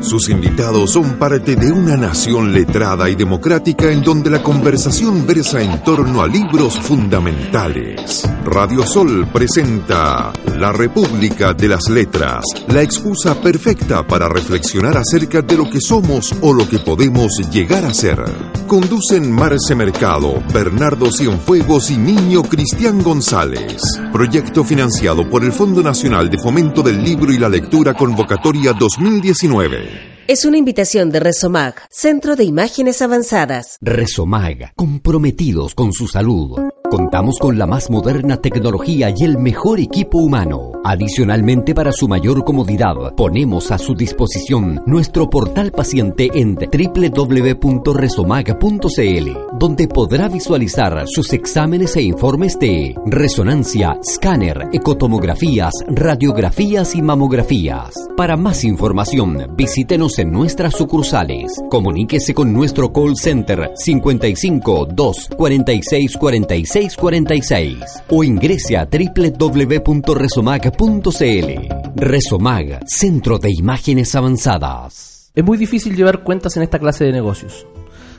Sus invitados son parte de una nación letrada y democrática en donde la conversación versa en torno a libros fundamentales. Radio Sol presenta La República de las Letras, la excusa perfecta para reflexionar acerca de lo que somos o lo que podemos llegar a ser. Conducen Marce Mercado, Bernardo Cienfuegos y Niño Cristian González. Proyecto financiado por el Fondo Nacional de Fomento del Libro y la Lectura Convocatoria 2019. Es una invitación de Resomag, Centro de Imágenes Avanzadas. Resomag, comprometidos con su salud. Contamos con la más moderna tecnología y el mejor equipo humano. Adicionalmente, para su mayor comodidad, ponemos a su disposición nuestro portal paciente en www.resomag.cl, donde podrá visualizar sus exámenes e informes de resonancia, escáner, ecotomografías, radiografías y mamografías. Para más información, visítenos en nuestras sucursales. Comuníquese con nuestro call center 55 2 46 46 46 o ingrese a www.resomag.cl. Resomag, Centro de Imágenes Avanzadas. Es muy difícil llevar cuentas en esta clase de negocios.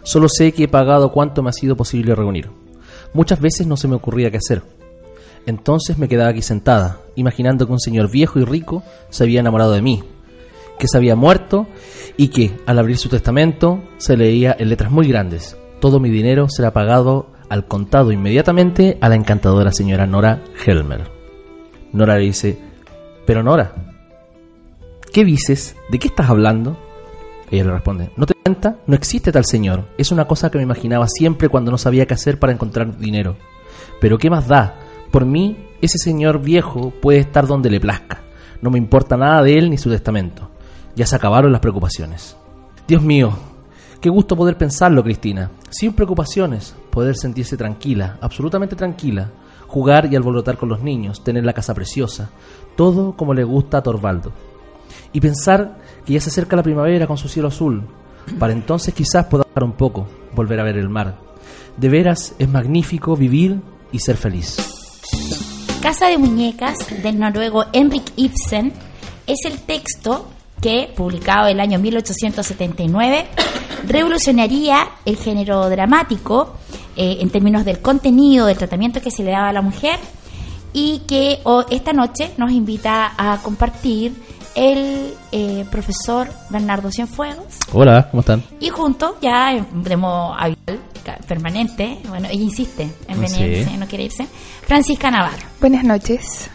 Solo sé que he pagado cuanto me ha sido posible reunir. Muchas veces no se me ocurría qué hacer. Entonces me quedaba aquí sentada, imaginando que un señor viejo y rico se había enamorado de mí, que se había muerto y que, al abrir su testamento, se leía en letras muy grandes. Todo mi dinero será pagado al contado inmediatamente a la encantadora señora Nora Helmer. Nora le dice, pero Nora, ¿qué dices? ¿De qué estás hablando? Ella le responde, ¿no te cuenta? No existe tal señor. Es una cosa que me imaginaba siempre cuando no sabía qué hacer para encontrar dinero. Pero ¿qué más da? Por mí, ese señor viejo puede estar donde le plazca. No me importa nada de él ni su testamento. Ya se acabaron las preocupaciones. Dios mío, qué gusto poder pensarlo, Cristina. Sin preocupaciones, poder sentirse tranquila, absolutamente tranquila, jugar y alborotar con los niños, tener la casa preciosa, todo como le gusta a Torvaldo. Y pensar que ya se acerca la primavera con su cielo azul. Para entonces quizás pueda bajar un poco, volver a ver el mar. De veras es magnífico vivir y ser feliz. Casa de Muñecas del noruego Henrik Ibsen es el texto que, publicado el año 1879, revolucionaría el género dramático eh, en términos del contenido, del tratamiento que se le daba a la mujer y que oh, esta noche nos invita a compartir el eh, profesor Bernardo Cienfuegos. Hola, ¿cómo están? Y junto, ya de modo habitual, permanente, bueno, ella insiste en venir, Sí. no quiere irse, Francisca Navarro. Buenas noches.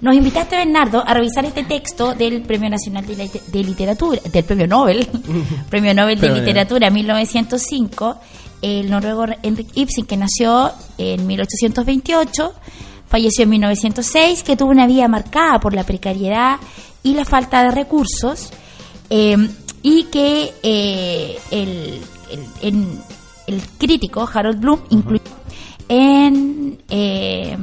Nos invitaste, Bernardo, a revisar este texto del Premio Nacional de, de Literatura, del Premio Nobel, Premio Nobel de Literatura 1905, el noruego Henrik Ibsen, que nació en 1828, falleció en 1906, que tuvo una vida marcada por la precariedad y la falta de recursos, eh, y que eh, el, el- el crítico Harold Bloom incluyó en, eh,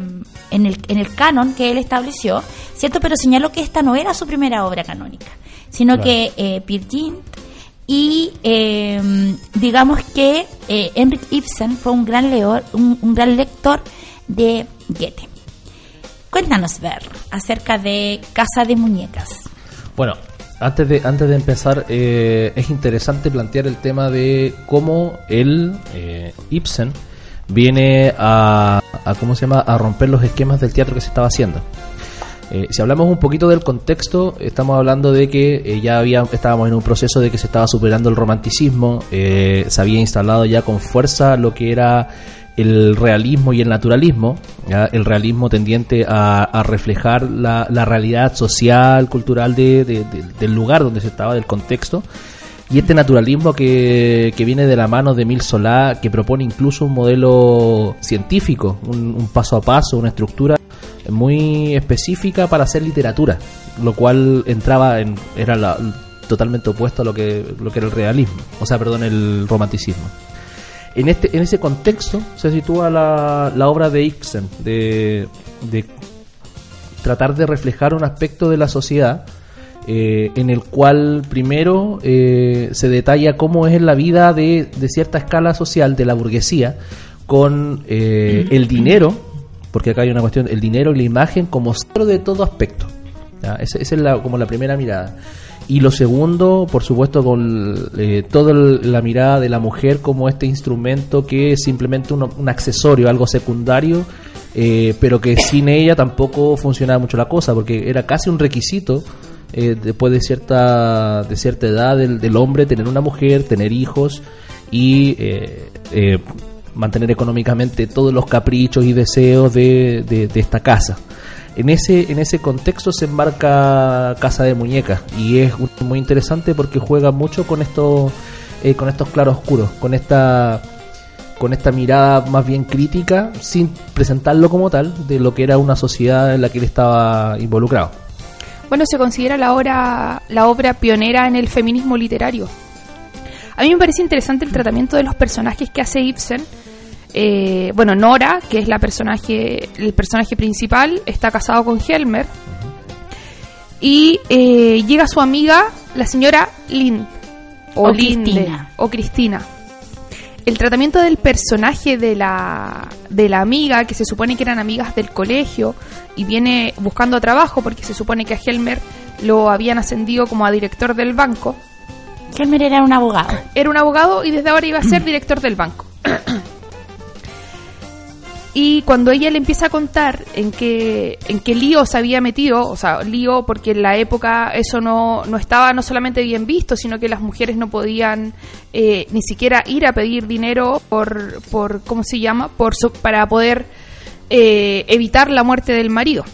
en, el, en el canon que él estableció, ¿cierto? Pero señaló que esta no era su primera obra canónica, sino Claro. que eh, Peer Gynt y eh, digamos que eh, Henrik Ibsen fue un gran, leor, un, un gran lector de Goethe. Cuéntanos, Ver, acerca de Casa de Muñecas. Bueno, antes de, antes de empezar, eh, es interesante plantear el tema de cómo él, eh, Ibsen, viene a, a, ¿cómo se llama?, a romper los esquemas del teatro que se estaba haciendo. Eh, si hablamos un poquito del contexto, estamos hablando de que eh, ya había, estábamos en un proceso de que se estaba superando el romanticismo, eh, se había instalado ya con fuerza lo que era el realismo y el naturalismo, el realismo tendiente a, reflejar la, realidad social, cultural de- de- de- del lugar donde se estaba, del contexto, y este naturalismo que, que viene de la mano de Emile Solá, que propone incluso un modelo científico, un paso a paso, una estructura muy específica para hacer literatura, lo cual entraba en era la- totalmente opuesto a lo que, lo que era el realismo, o sea, perdón, el romanticismo. En, este, en ese contexto se sitúa la, la obra de Ibsen, de, de tratar de reflejar un aspecto de la sociedad eh, en el cual primero eh, se detalla cómo es la vida de, de, cierta escala social de la burguesía con eh, el dinero, porque acá hay una cuestión, el dinero y la imagen como centro de todo aspecto. Esa, esa, es la, como la primera mirada. Y lo segundo, por supuesto, con eh, toda la mirada de la mujer como este instrumento que es simplemente un, un accesorio, algo secundario, eh, pero que sin ella tampoco funcionaba mucho la cosa, porque era casi un requisito eh, después de cierta, de cierta edad del, del, hombre tener una mujer, tener hijos y eh, eh, mantener económicamente todos los caprichos y deseos de, de, de, esta casa. En ese, en ese contexto se enmarca Casa de Muñecas y es muy interesante porque juega mucho con estos, eh, con estos claroscuros, con esta, con esta mirada más bien crítica, sin presentarlo como tal, de lo que era una sociedad en la que él estaba involucrado. Bueno, se considera la obra, la obra pionera en el feminismo literario. A mí me parece interesante el tratamiento de los personajes que hace Ibsen. Eh, bueno, Nora, que es la personaje, el personaje principal, está casado con Helmer. Y eh, llega su amiga, la señora Lind. O, o Linde, Cristina. O Cristina. El tratamiento del personaje de la, de la amiga, que se supone que eran amigas del colegio, y viene buscando trabajo porque se supone que a Helmer lo habían ascendido como a director del banco. Helmer era un abogado. Era un abogado y desde ahora iba a ser director del banco. y cuando ella le empieza a contar en qué en qué lío se había metido, o sea, lío porque en la época eso no, no estaba no solamente bien visto, sino que las mujeres no podían eh, ni siquiera ir a pedir dinero por, por ¿cómo se llama? por para poder eh, evitar la muerte del marido.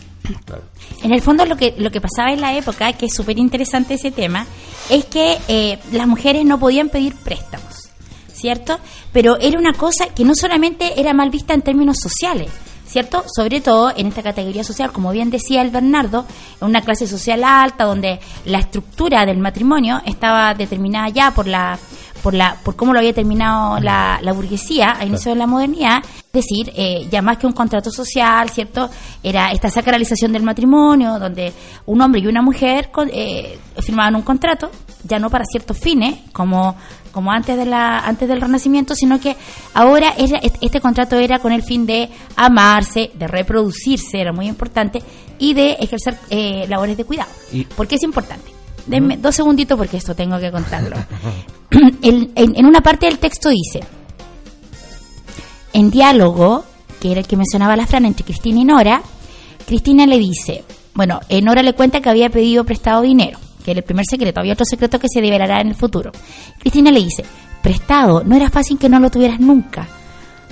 Claro. En el fondo lo que lo que pasaba en la época, que es súper interesante ese tema, es que eh, las mujeres no podían pedir préstamos, ¿cierto? Pero era una cosa que no solamente era mal vista en términos sociales, ¿cierto? Sobre todo en esta categoría social, como bien decía el Bernardo, en una clase social alta donde la estructura del matrimonio estaba determinada ya por la por la por cómo lo había terminado la, la burguesía a inicio de la modernidad, es decir, eh, ya más que un contrato social, ¿cierto? Era esta sacralización del matrimonio, donde un hombre y una mujer eh, firmaban un contrato, ya no para ciertos fines, como como antes de la antes del renacimiento sino que ahora era, este contrato era con el fin de amarse de reproducirse era muy importante y de ejercer eh, labores de cuidado ¿Y? porque es importante denme dos segunditos porque esto tengo que contarlo en, en, una parte del texto dice en diálogo que era el que mencionaba la Fran entre Cristina y Nora Cristina le dice bueno Nora le cuenta que había pedido prestado dinero que era el primer secreto, había otro secreto que se develará en el futuro. Cristina le dice, prestado, no era fácil que no lo tuvieras nunca.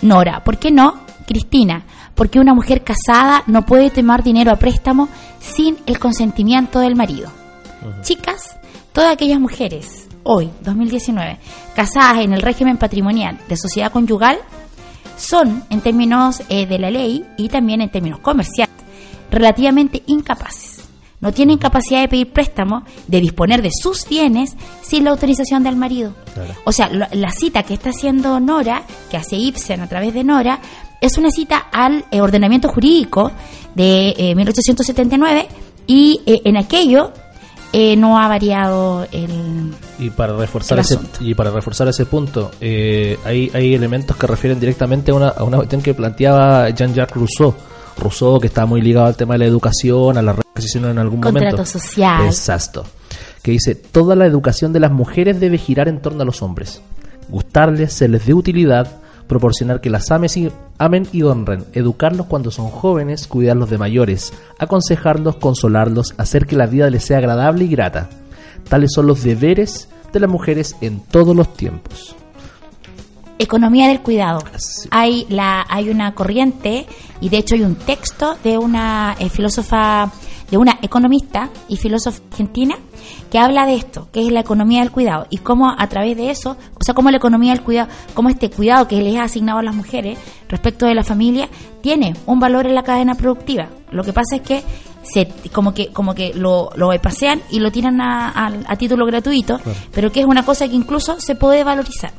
Nora, ¿por qué no? Cristina, porque una mujer casada no puede tomar dinero a préstamo sin el consentimiento del marido. Uh -huh. Chicas, todas aquellas mujeres, hoy, 2019, casadas en el régimen patrimonial de sociedad conyugal, son, en términos eh, de la ley y también en términos comerciales, relativamente incapaces no tienen capacidad de pedir préstamo, de disponer de sus bienes sin la autorización del marido. Claro. O sea, la, la, cita que está haciendo Nora, que hace Ibsen a través de Nora, es una cita al eh, ordenamiento jurídico de eh, 1879 y eh, en aquello eh, no ha variado el y para reforzar ese y para reforzar ese punto eh, hay hay elementos que refieren directamente a una a una cuestión que planteaba Jean-Jacques Rousseau. Rousseau que está muy ligado al tema de la educación a la hicieron en algún Contrato momento social. Exacto. Que dice toda la educación de las mujeres debe girar en torno a los hombres. Gustarles serles de utilidad proporcionar que las ames y, amen y honren, educarlos cuando son jóvenes, cuidarlos de mayores, aconsejarlos, consolarlos, hacer que la vida les sea agradable y grata. Tales son los deberes de las mujeres en todos los tiempos. Economía del cuidado. Sí. Hay, la, hay una corriente y de hecho hay un texto de una eh, filósofa, de una economista y filósofa argentina que habla de esto, que es la economía del cuidado y cómo a través de eso, o sea, cómo la economía del cuidado, cómo este cuidado que les ha asignado a las mujeres respecto de la familia tiene un valor en la cadena productiva. Lo que pasa es que se, como que como que lo, lo pasean y lo tiran a, a- a título gratuito, pero que es una cosa que incluso se puede valorizar.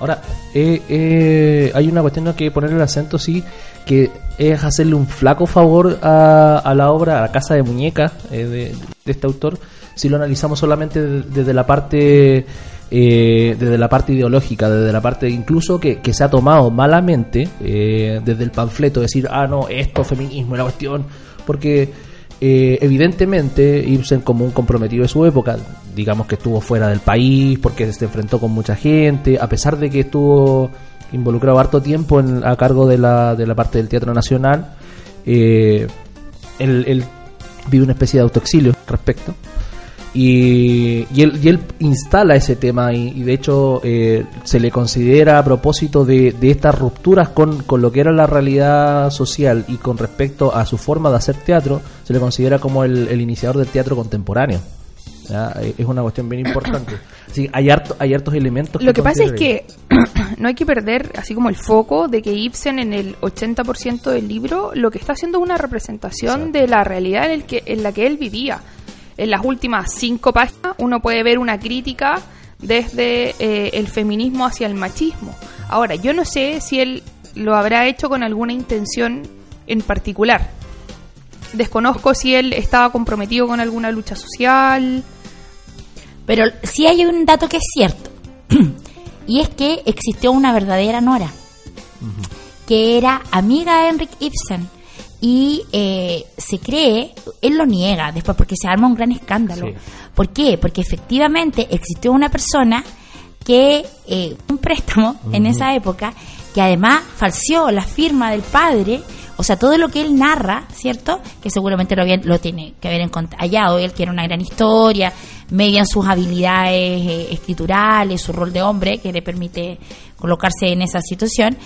Ahora, eh, eh, hay una cuestión que ponerle el acento, sí, que es hacerle un flaco favor a, a la obra, a la casa de muñecas eh, de, de este autor, si lo analizamos solamente de- desde la parte eh, desde la parte ideológica, desde la parte incluso que, que se ha tomado malamente eh, desde el panfleto, decir, ah, no, esto, feminismo, la cuestión, porque eh, evidentemente Ibsen como un comprometido de su época, digamos que estuvo fuera del país porque se enfrentó con mucha gente, a pesar de que estuvo involucrado harto tiempo en- a cargo de la, de la parte del Teatro Nacional, eh, él, vive una especie de autoexilio respecto. Y, y él, y él instala ese tema y, y de hecho eh, se le considera a propósito de, de estas rupturas con, con lo que era la realidad social y con respecto a su forma de hacer teatro, se le considera como el, el iniciador del teatro contemporáneo. ¿Ya? Eh, Es una cuestión bien importante. Así, hay, harto, hay hartos elementos. Lo que pasa es que no hay que perder así como el foco de que Ibsen en el 80% del libro lo que está haciendo es una representación de la realidad en, el que, en la que él vivía. En las últimas cinco páginas uno puede ver una crítica desde eh, el feminismo hacia el machismo. Ahora, yo no sé si él lo habrá hecho con alguna intención en particular. Desconozco si él estaba comprometido con alguna lucha social. Pero sí hay un dato que es cierto. y es que existió una verdadera Nora. Que era amiga de Henrik Ibsen. Y eh, se cree, él lo niega después porque se arma un gran escándalo. Sí. ¿Por qué? Porque efectivamente existió una persona que, eh, un préstamo en esa época, que además falseó la firma del padre, o sea, todo lo que él narra, ¿cierto? Que seguramente lo, lo tiene que haber hallado, él quiere una gran historia, median sus habilidades eh, escriturales, su rol de hombre, que le permite colocarse en esa situación,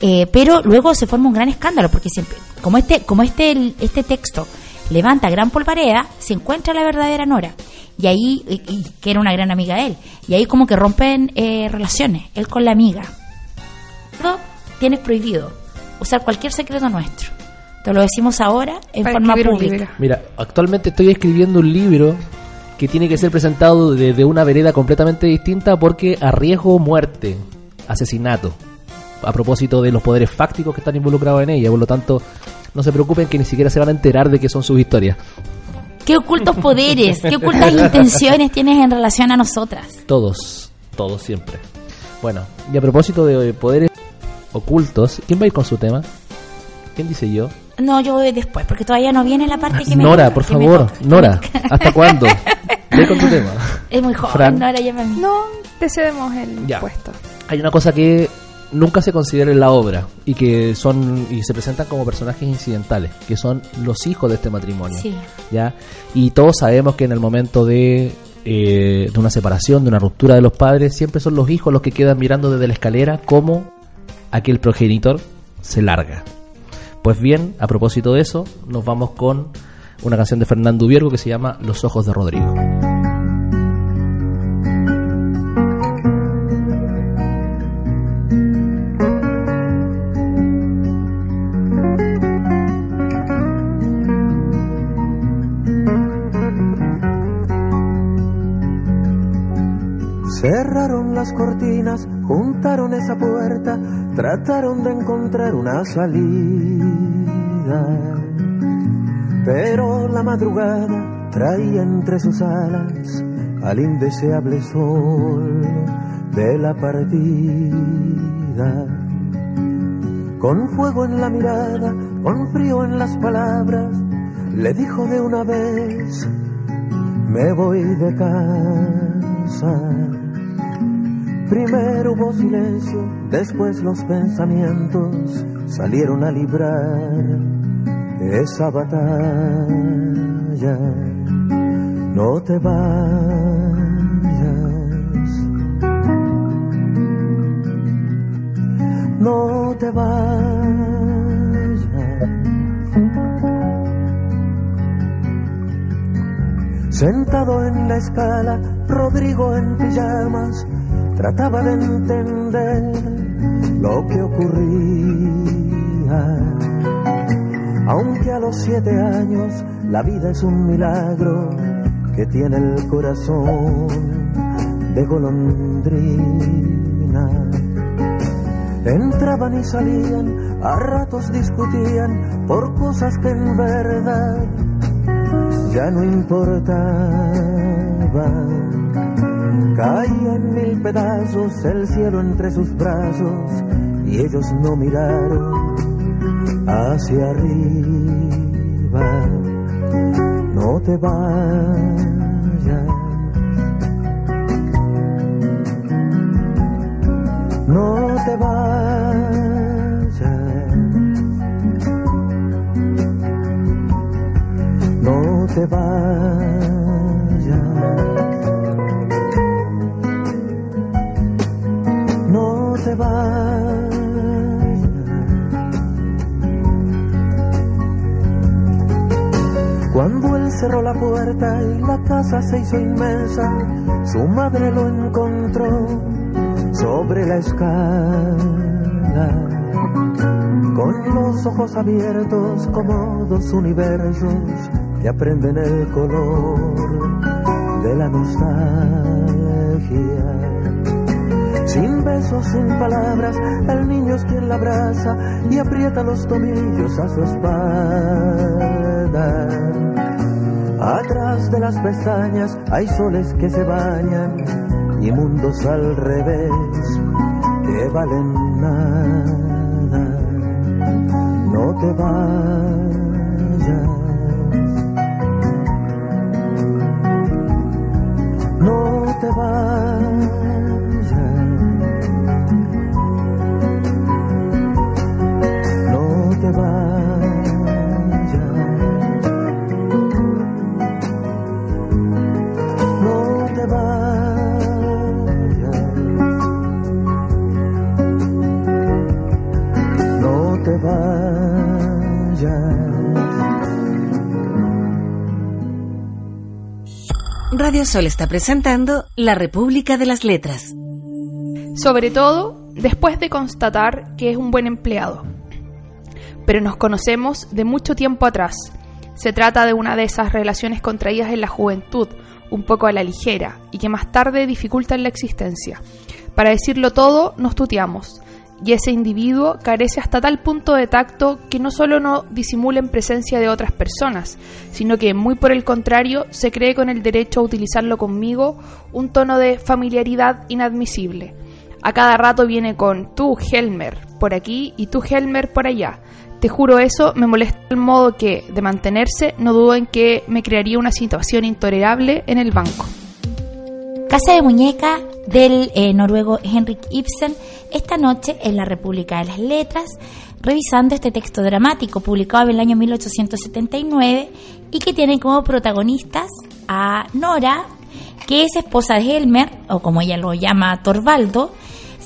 eh, pero luego se forma un gran escándalo, porque siempre, como este, como este, este texto levanta gran polvareda, se encuentra la verdadera Nora. Y ahí, que era una gran amiga de él. Y ahí como que rompen eh, relaciones, él con la amiga. Todo tienes prohibido usar cualquier secreto nuestro. Te lo decimos ahora en para forma pública. Mira, actualmente estoy escribiendo un libro que tiene que ser presentado desde una vereda completamente distinta porque arriesgo muerte, asesinato, a propósito de los poderes fácticos que están involucrados en ella. Por lo tanto, no se preocupen que ni siquiera se van a enterar de que son sus historias. ¿Qué ocultos poderes, qué ocultas intenciones tienes en relación a nosotras? Todos, todos siempre. Bueno, y a propósito de poderes ocultos, ¿quién va a ir con su tema? ¿Quién dice yo? No, yo voy después, porque todavía no viene la parte que me Nora, toca, por que me favor, toca. Nora, ¿hasta cuándo? Ve con tu tema. Es muy joven, Fran. Nora, llámame. No, te cedemos el Ya. puesto. hay una cosa que nunca se considera en la obra y que son y se presentan como personajes incidentales, que son los hijos de este matrimonio. Sí. ¿ya? Y todos sabemos que en el momento de, eh, de una separación, de una ruptura de los padres, siempre son los hijos los que quedan mirando desde la escalera como aquel progenitor se larga. Pues bien, a propósito de eso, nos vamos con una canción de Fernando Viergo que se llama Los ojos de Rodrigo. Las cortinas, juntaron esa puerta, trataron de encontrar una salida. Pero la madrugada traía entre sus alas al indeseable sol de la partida. Con fuego en la mirada, con frío en las palabras, le dijo de una vez, me voy de casa. Primero hubo silencio, después los pensamientos salieron a librar esa batalla. No te vayas, no te vayas. Sentado en la escala, Rodrigo en pijamas trataba de entender lo que ocurría. Aunque a los siete años La vida es un milagro que tiene el corazón de golondrina. Entraban y salían, a ratos discutían por cosas que en verdad ya no importaban. Caía en mil pedazos el cielo entre sus brazos y ellos no miraron hacia arriba. No te vayas. No te vayas. No te vayas. Cuando él cerró la puerta y la casa se hizo inmensa, su madre lo encontró sobre la escala, con los ojos abiertos como dos universos que aprenden el color de la nostalgia. Sin besos, sin palabras, el niño es quien la abraza y aprieta los tomillos a su espalda. Atrás de las pestañas hay soles que se bañan y mundos al revés que valen nada. No te vayas. No te vayas. Radio Sol está presentando La República de las Letras. Sobre todo después de constatar que es un buen empleado. Pero nos conocemos de mucho tiempo atrás. Se trata de una de esas relaciones contraídas en la juventud, un poco a la ligera, y que más tarde dificultan la existencia. Para decirlo todo, nos tuteamos, y ese individuo carece hasta tal punto de tacto que no solo no disimula en presencia de otras personas, sino que muy por el contrario se cree con el derecho a utilizarlo conmigo un tono de familiaridad inadmisible. A cada rato viene con tú, Helmer, por aquí y tú, Helmer, por allá. Te juro eso me molesta el modo que, de mantenerse, no dudo en que me crearía una situación intolerable en el banco. Casa de Muñeca del eh, noruego Henrik Ibsen, esta noche en la República de las Letras, revisando este texto dramático publicado en el año 1879 y que tiene como protagonistas a Nora, que es esposa de Helmer, o como ella lo llama, Torvaldo,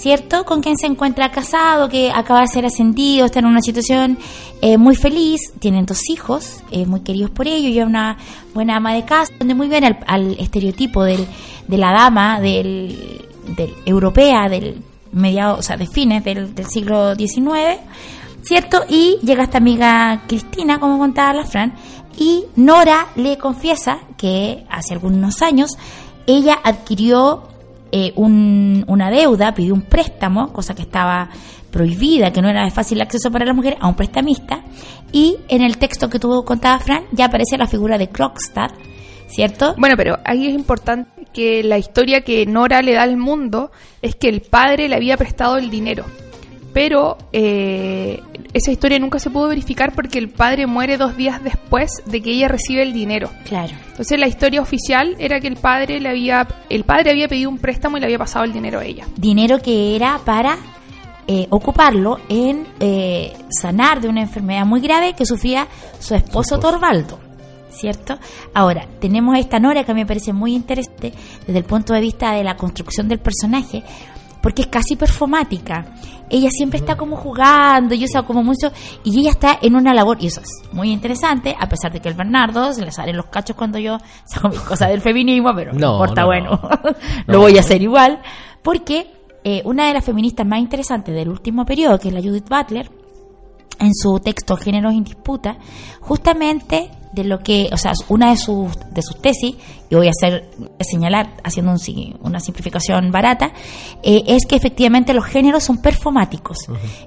¿cierto? Con quien se encuentra casado, que acaba de ser ascendido, está en una situación eh, muy feliz, tienen dos hijos, eh, muy queridos por ellos, y una buena ama de casa, donde muy bien al, al estereotipo del, de la dama del, del europea del mediado, o sea, de fines del, del siglo XIX, ¿cierto? Y llega esta amiga Cristina, como contaba la Fran, y Nora le confiesa que hace algunos años ella adquirió eh, un- una deuda, pidió un préstamo, cosa que estaba prohibida, que no era de fácil acceso para las mujeres, a un prestamista. Y en el texto que tú contabas, Fran, ya aparece la figura de Krogstad, ¿cierto? Bueno, pero ahí es importante que la historia que Nora le da al mundo es que el padre le había prestado el dinero. Pero eh, esa historia nunca se pudo verificar porque el padre muere dos días después de que ella recibe el dinero. Claro. Entonces la historia oficial era que el padre le había, el padre había pedido un préstamo y le había pasado el dinero a ella. Dinero que era para eh, ocuparlo en eh, sanar de una enfermedad muy grave que sufría su esposo Torvaldo. ¿Cierto? Ahora, tenemos esta Nora que me parece muy interesante desde el punto de vista de la construcción del personaje, porque es casi performática. Ella siempre está como jugando y usa como mucho, y ella está en una labor, y eso es muy interesante, a pesar de que el Bernardo se le salen los cachos cuando yo saco mis cosas del feminismo, pero no, No, importa, no, bueno, no. lo voy a hacer igual, porque eh, una de las feministas más interesantes del último periodo, que es la Judith Butler, en su texto Géneros en Disputa, justamente de lo que, o sea, una de sus, de sus tesis, y voy a hacer señalar haciendo un, una simplificación barata, eh, es que efectivamente los géneros son performáticos.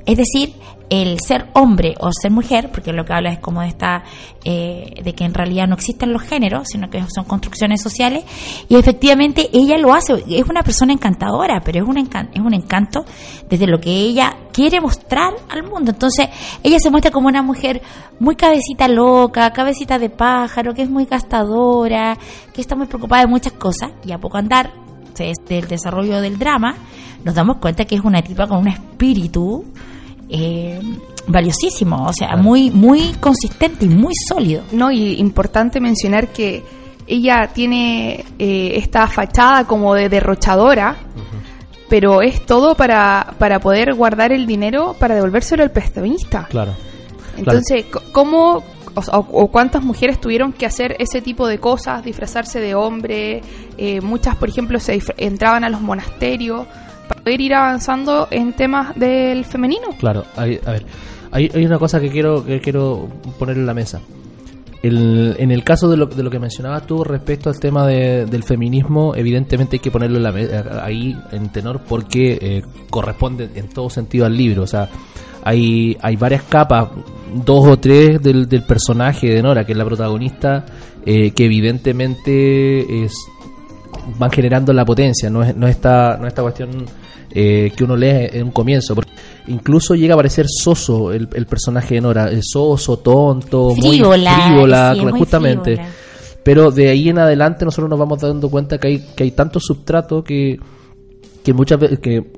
Es decir, el ser hombre o ser mujer, porque lo que habla es como de esta, eh, de que en realidad no existen los géneros, sino que son construcciones sociales, y efectivamente ella lo hace, es una persona encantadora, pero es un, es un encanto desde lo que ella quiere mostrar al mundo. Entonces, ella se muestra como una mujer muy cabecita loca, cabecita de pájaro, que es muy gastadora, que está muy preocupada de muchas cosas, y a poco andar desde el desarrollo del drama, nos damos cuenta que es una tipa con un espíritu eh, valiosísimo, o sea, muy, muy consistente y muy sólido. No, y importante mencionar que ella tiene eh, esta fachada como de derrochadora, pero es todo para, para poder guardar el dinero para devolvérselo al prestamista. Claro. Entonces, ¿cómo o, cuántas mujeres tuvieron que hacer ese tipo de cosas, disfrazarse de hombre? Eh, muchas, por ejemplo, se entraban a los monasterios para poder ir avanzando en temas del femenino. Claro, hay, a ver, hay, hay una cosa que quiero, que quiero poner en la mesa. En el caso de lo, de lo que mencionabas tú respecto al tema del feminismo, evidentemente hay que ponerlo en la, ahí en tenor porque eh, corresponde en todo sentido al libro. O sea, hay, hay varias capas, dos o tres del, del personaje de Nora, que es la protagonista, eh, que evidentemente es, van generando la potencia, no es, no esta, no esta cuestión eh, que uno lee en un comienzo. Porque incluso llega a parecer soso el, personaje de Nora, soso, tonto, muy frívola, justamente. Pero de ahí en adelante nosotros nos vamos dando cuenta que hay, que hay tanto substrato que, que muchas veces que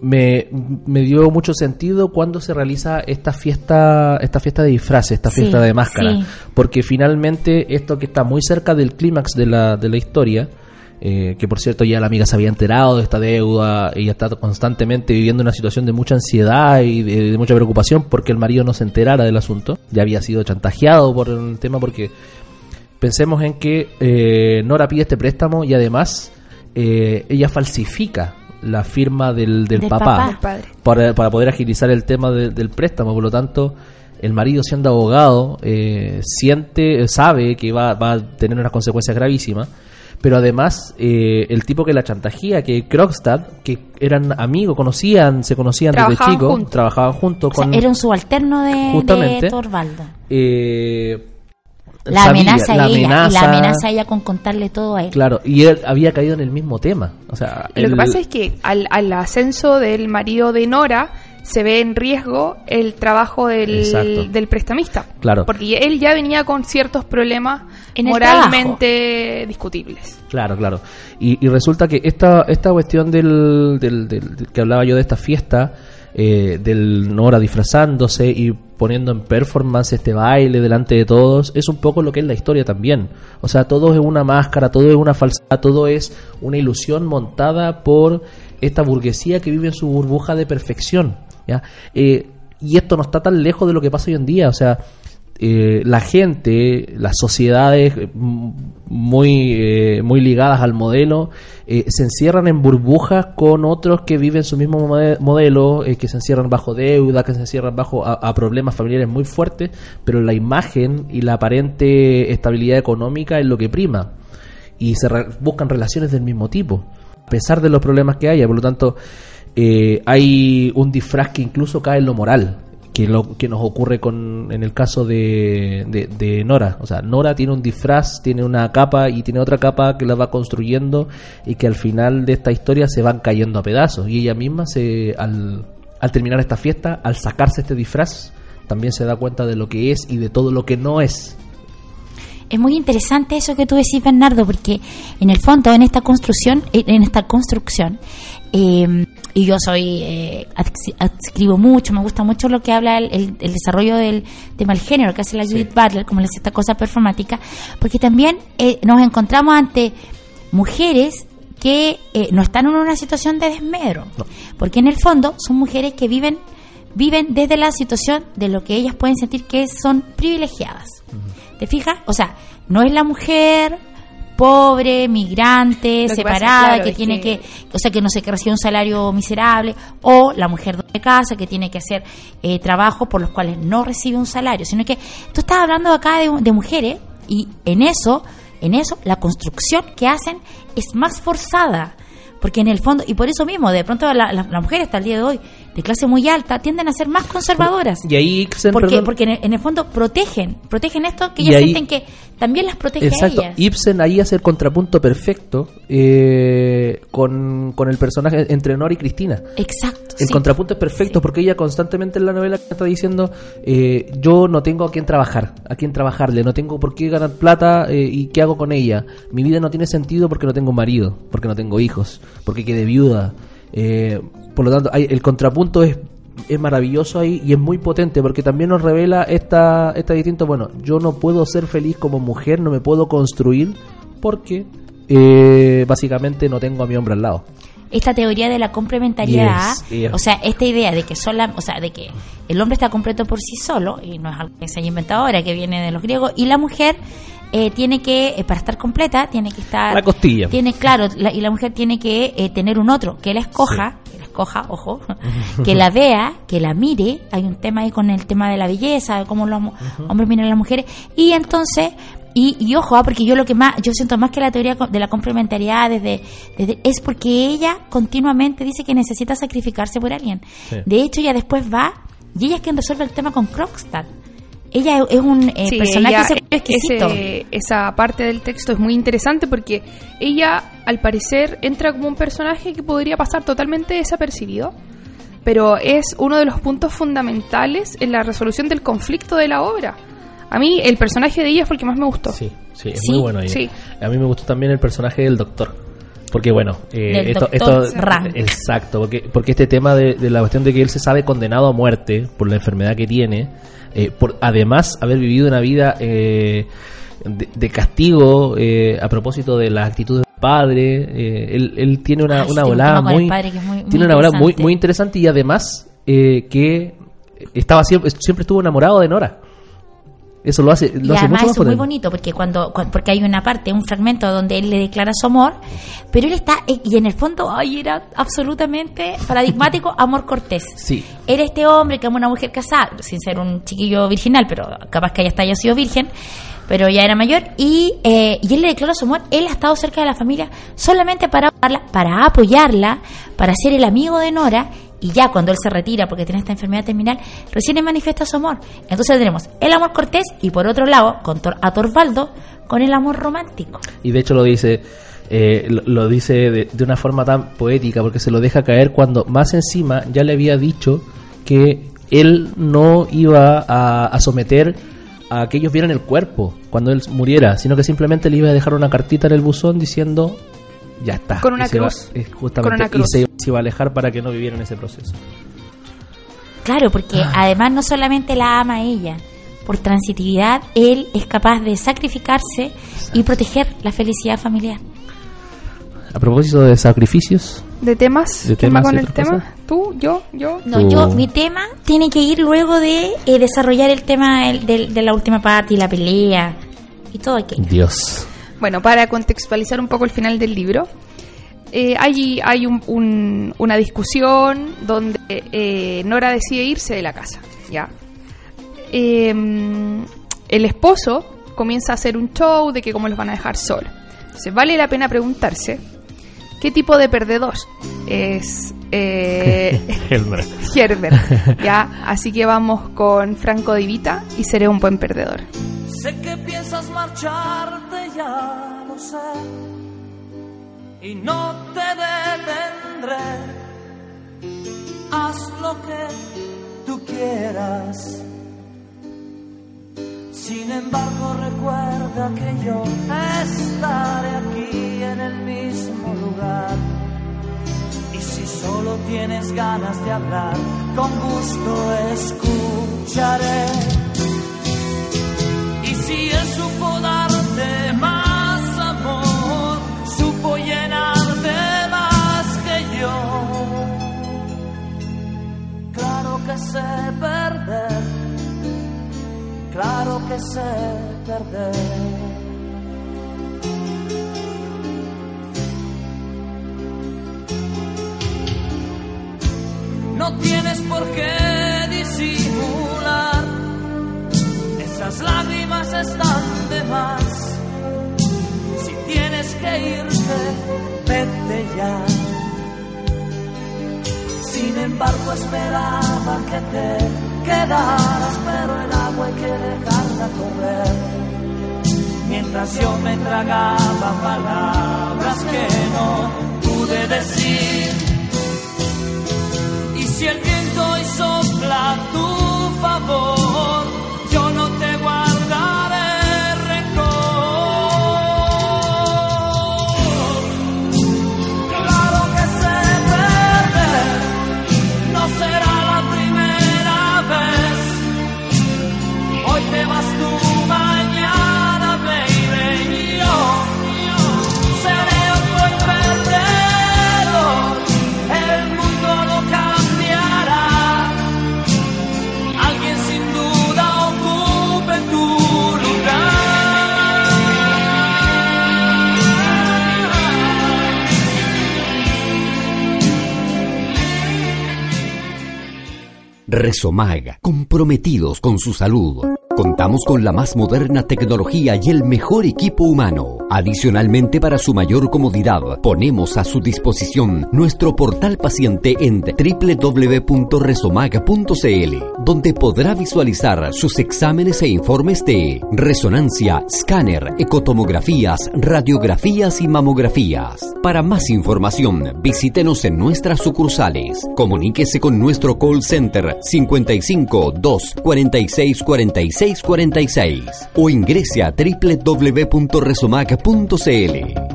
me, me, dio mucho sentido cuando se realiza esta fiesta esta fiesta de disfraces, esta fiesta de máscara, porque finalmente esto que está muy cerca del clímax de la, de la historia, eh, que por cierto ya la amiga se había enterado de esta deuda, ella está constantemente viviendo una situación de mucha ansiedad y de, mucha preocupación porque el marido no se enterara del asunto, ya había sido chantajeado por el tema porque pensemos en que eh, Nora pide este préstamo y además eh, ella falsifica la firma del, del, papá, Para, para, poder agilizar el tema del préstamo, por lo tanto el marido siendo abogado siente, sabe que va, va a tener unas consecuencias gravísimas pero además eh, el tipo que la chantajía, que Krogstad, que eran amigos, conocían, se conocían desde chicos, trabajaban juntos. con, era un subalterno de, justamente, Torvaldo. Eh, la amenaza la ella la amenaza ella con contarle todo a él. Claro, y él había caído en el mismo tema. O sea, lo que pasa es que al, al ascenso del marido de Nora se ve en riesgo el trabajo del, del prestamista. Claro. Porque él ya venía con ciertos problemas moralmente discutibles. Claro, claro. Y, resulta que esta, esta cuestión del, del, que hablaba yo de esta fiesta, eh, del Nora disfrazándose y poniendo en performance este baile delante de todos, es un poco lo que es la historia también. O sea, todo es una máscara, todo es una falsedad, todo es una ilusión montada por esta burguesía que vive en su burbuja de perfección. Eh, y esto no está tan lejos de lo que pasa hoy en día, o sea, eh, la gente, las sociedades mm, muy, eh, muy ligadas al modelo, se encierran en burbujas con otros que viven su mismo modelo, que se encierran bajo deuda, que se encierran bajo a, problemas familiares muy fuertes, pero la imagen y la aparente estabilidad económica es lo que prima. Y se buscan relaciones del mismo tipo, a pesar de los problemas que haya. Por lo tanto, eh, hay un disfraz que incluso cae en lo moral, que lo que nos ocurre con en el caso de, Nora. O sea, Nora tiene un disfraz, tiene una capa y tiene otra capa que la va construyendo y que al final de esta historia se van cayendo a pedazos. Y ella misma, se, al, al terminar esta fiesta, al sacarse este disfraz, también se da cuenta de lo que es y de todo lo que no es. Es muy interesante eso que tú decís, Bernardo, porque en el fondo, en esta construcción, en esta construcción, eh, y yo soy, eh, adscribo mucho, me gusta mucho lo que habla el, desarrollo del tema del género que hace la Judith Butler, como les esta cosa performática, porque también eh, nos encontramos ante mujeres que eh, no están en una situación de desmedro, porque en el fondo son mujeres que viven viven desde la situación de lo que ellas pueden sentir que son privilegiadas. ¿Te fijas? O sea, no es la mujer pobre, migrante, Lo que pasa, separada, claro, que tiene que- que, o sea, que no se que recibe un salario miserable, o la mujer de casa que tiene que hacer eh, trabajos por los cuales no recibe un salario, sino que tú estás hablando acá de, de mujeres y en eso, en eso, la construcción que hacen es más forzada. Porque en el fondo, y por eso mismo, de pronto la- la- las mujeres hasta el día de hoy, de clase muy alta, tienden a ser más conservadoras. Y ahí Ibsen, Porque, en el, en el fondo protegen, protegen esto que ellas ahí- sienten que también las protege Exacto. a ellas. Ibsen ahí hace el contrapunto perfecto eh, con, con el personaje entre Nora y Cristina. Exacto. El sí. contrapunto es perfecto Sí. porque ella constantemente en la novela está diciendo eh, yo no tengo a quién trabajar, a quién trabajarle, no tengo por qué ganar plata eh, y qué hago con ella. Mi vida no tiene sentido porque no tengo marido, porque no tengo hijos, porque quedé viuda. Eh, por lo tanto, hay- el contrapunto es, es maravilloso ahí y es muy potente porque también nos revela esta, esta distinto, bueno, yo no puedo ser feliz como mujer, no me puedo construir porque eh, básicamente no tengo a mi hombre al lado. esta teoría de la complementariedad, Yes, o sea, esta idea de que sola, o sea, de que el hombre está completo por sí solo y no es algo que se haya inventado ahora, que viene de los griegos y la mujer eh, tiene que eh, para estar completa tiene que estar La costilla. tiene claro la- y la mujer tiene que eh, tener un otro que la escoja que la escoja ojo que la vea que la mire hay un tema ahí con el tema de la belleza de cómo los hombres miran a las mujeres y entonces y, y ojo, ah, porque yo lo que más, yo siento más que la teoría de la complementariedad desde, desde- es porque ella continuamente dice que necesita sacrificarse por alguien. Sí. De hecho, ella después va y ella es quien resuelve el tema con Krogstad. Ella es- un eh, Sí, personaje ella- ese- exquisito. ese- esa parte del texto es muy interesante porque ella, al parecer, entra como un personaje que podría pasar totalmente desapercibido, pero es uno de los puntos fundamentales en la resolución del conflicto de la obra. A mí, el personaje de ella fue el que más me gustó. Sí, sí, es Sí, muy bueno. sí. A mí me gustó también el personaje del doctor. Porque bueno, eh, esto, esto- exacto, porque, porque este tema de, de la cuestión de que él se sabe condenado a muerte por la enfermedad que tiene, eh, por además haber vivido una vida eh, de, de castigo eh, a propósito de las actitudes del padre, eh, él, él tiene una, sí, una volada muy, padre que es muy- muy tiene una volada muy, interesante. muy interesante y además eh, que estaba siempre, siempre estuvo enamorado de Nora. Eso lo hace, lo y hace además mucho más eso es muy bonito porque cuando, cuan- porque hay una parte, un fragmento donde él le declara su amor, pero él está eh, y en el fondo ay era absolutamente paradigmático amor cortés. Sí. Era este hombre que ama a una mujer casada, sin ser un chiquillo virginal, pero capaz que ella hasta haya sido virgen, pero ya era mayor y, eh, y él le declara su amor. Él ha estado cerca de la familia solamente para para apoyarla, para ser el amigo de Nora. Y ya cuando él se retira porque tiene esta enfermedad terminal, recién manifiesta su amor. Entonces tenemos el amor cortés y por otro lado, con Tor- a Torvaldo, con el amor romántico. Y de hecho lo dice, eh, lo, dice de, de una forma tan poética, porque se lo deja caer cuando más encima ya le había dicho que él no iba a someter a que ellos vieran el cuerpo cuando él muriera, sino que simplemente le iba a dejar una cartita en el buzón diciendo ya está. Con una Y se va- cruz. eh, justamente, Con una y cruz. se, se iba a alejar para que no vivieran ese proceso. Claro, porque Ah. además no solamente la ama a ella, por transitividad, él es capaz de sacrificarse y proteger la felicidad familiar. A propósito de sacrificios, ¿De temas? ¿De ¿Quién va temas con y el tema? ¿Tú? ¿Yo? ¿Yo? No, yo, mi tema tiene que ir luego de eh, desarrollar el tema del- del- de la última parte y la pelea y todo aquello. Dios. Bueno, para contextualizar un poco el final del libro, eh, hay, hay un- un- una discusión donde eh, Nora decide irse de la casa. ¿ya? Eh, el esposo comienza a hacer un show de que cómo los van a dejar solos. Entonces, vale la pena preguntarse qué tipo de perdedor es eh, Helmer. Herbert. ¿ya? Así que vamos con Franco de Vita y seré un buen perdedor. Sé que piensas marcharte, ya lo sé. Y no te detendré. Haz lo que tú quieras. Sin embargo, recuerda que yo estaré aquí en el mismo lugar. Si solo tienes ganas de hablar, con gusto escucharé. Y si él supo darte más amor, supo llenarte más que yo. Claro que sé perder, claro que sé perder. No tienes por qué disimular. Esas lágrimas están de más. Si tienes que irte, vete ya. Sin embargo, esperaba que te quedaras, pero el agua hay que dejarla correr. Mientras yo me tragaba palabras que no pude decir. Si el viento hoy sopla a tu favor, Resomag, comprometidos con su salud. Contamos con la más moderna tecnología y el mejor equipo humano. Adicionalmente, para su mayor comodidad, ponemos a su disposición nuestro portal paciente en www.resomag.cl, donde podrá visualizar sus exámenes e informes de resonancia, escáner, ecotomografías, radiografías y mamografías. Para más información, visítenos en nuestras sucursales. Comuníquese con nuestro call center 55 2 46 46 46 o ingrese a www.resomag.cl.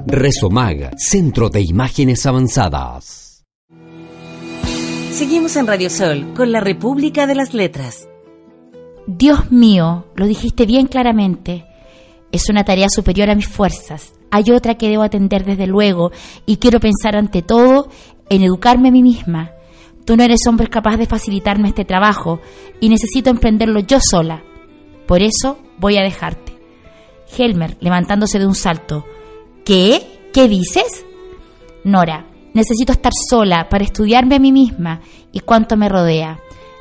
Resomag, Centro de Imágenes Avanzadas. Seguimos en Radio Sol con la República de las Letras. Dios mío, lo dijiste bien claramente. Es una tarea superior a mis fuerzas. Hay otra que debo atender desde luego y quiero pensar ante todo en educarme a mí misma. Tú no eres hombre capaz de facilitarme este trabajo y necesito emprenderlo yo sola. Por eso voy a dejarte. Helmer, levantándose de un salto. ¿Qué? ¿Qué dices? Nora, necesito estar sola para estudiarme a mí misma y cuánto me rodea.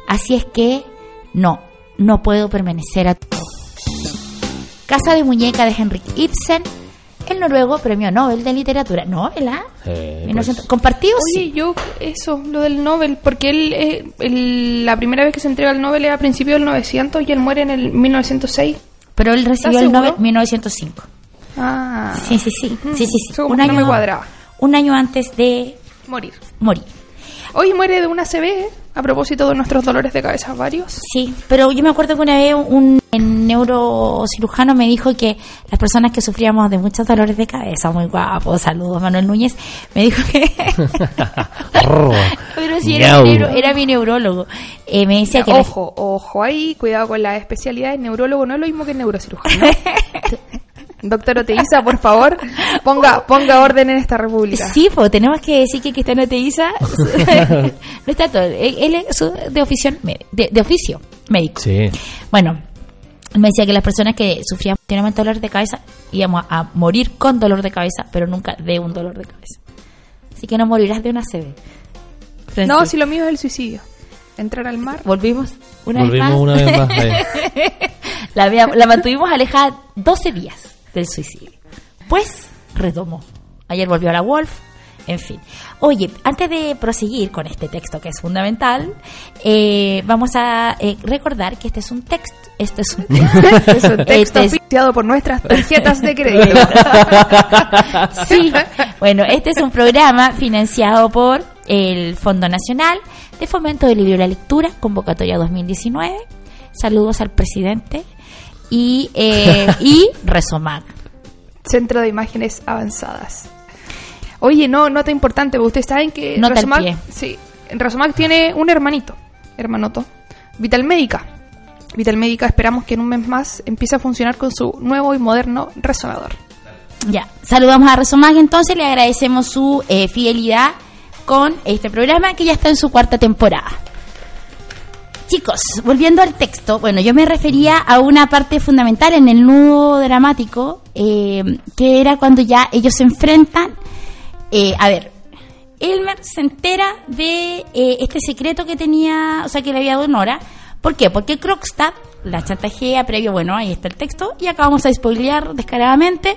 Así es que, no, no puedo permanecer a todo. Casa de muñeca de Henrik Ibsen, el noruego premio Nobel de literatura. ¿Novela? Eh, 1900 ¿Compartido? Oye, Sí. yo, eso, lo del Nobel, porque él, eh, el- la primera vez que se entrega el Nobel era a principios del 900 y él muere en el 1906. Pero él recibió el? Nobel en 1905. Ah, Sí, sí, sí. Sí, sí, sí. Eso como que no me cuadraba. Un año antes de morir. morir. Hoy muere de una CB, a propósito de nuestros dolores de cabeza varios. Sí, pero yo me acuerdo que una vez un neurocirujano me dijo que las personas que sufríamos de muchos dolores de cabeza, muy guapo, saludos Manuel Núñez, me dijo que... pero si era, mi, neuro- era mi neurólogo. Eh, me decía que... la- Ojo, ojo ahí, cuidado con las especialidades. Neurólogo no es lo mismo que neurocirujano. Doctor Oteiza, por favor, ponga, ponga orden en esta república. Sí, pues tenemos que decir que Cristiano Oteiza no está todo. Él, es de oficio, de, de oficio médico. Sí. Bueno, me decía que las personas que sufrían continuamente dolor de cabeza íbamos a morir con dolor de cabeza, pero nunca de un dolor de cabeza. Así que no morirás de una CB. No, si lo mío es el suicidio. Entrar al mar. volvimos una Volvimos vez más. una vez más. la, vea- la mantuvimos alejada 12 días del suicidio. Pues retomó. Ayer volvió a la Wolf. En fin. Oye, antes de proseguir con este texto que es fundamental, eh, vamos a eh, recordar que este es un texto. Este es un texto. Es un texto Este es- oficiado por nuestras tarjetas de crédito. sí. Bueno, este es un programa financiado por el Fondo Nacional de Fomento del Libro y la Lectura, convocatoria 2019. Saludos al presidente y, eh, y Resomac. Centro de Imágenes Avanzadas. Oye, no, nota importante, porque ustedes saben que Nota pie. sí, Rosomac tiene un hermanito, hermanoto, Vital Médica. Vital Médica esperamos que en un mes más empiece a funcionar con su nuevo y moderno resonador. Ya, saludamos a Resomac entonces, le agradecemos su eh, fidelidad con este programa que ya está en su cuarta temporada. Chicos, volviendo al texto, bueno, yo me refería a una parte fundamental en el nudo dramático, eh, que era cuando ya ellos se enfrentan. eh, a ver, Elmer se entera de eh, este secreto que tenía, o sea, que le había dado Nora. ¿Por qué? Porque Krogstad la chantajea previo, bueno, ahí está el texto, y acá vamos a spoilear descaradamente.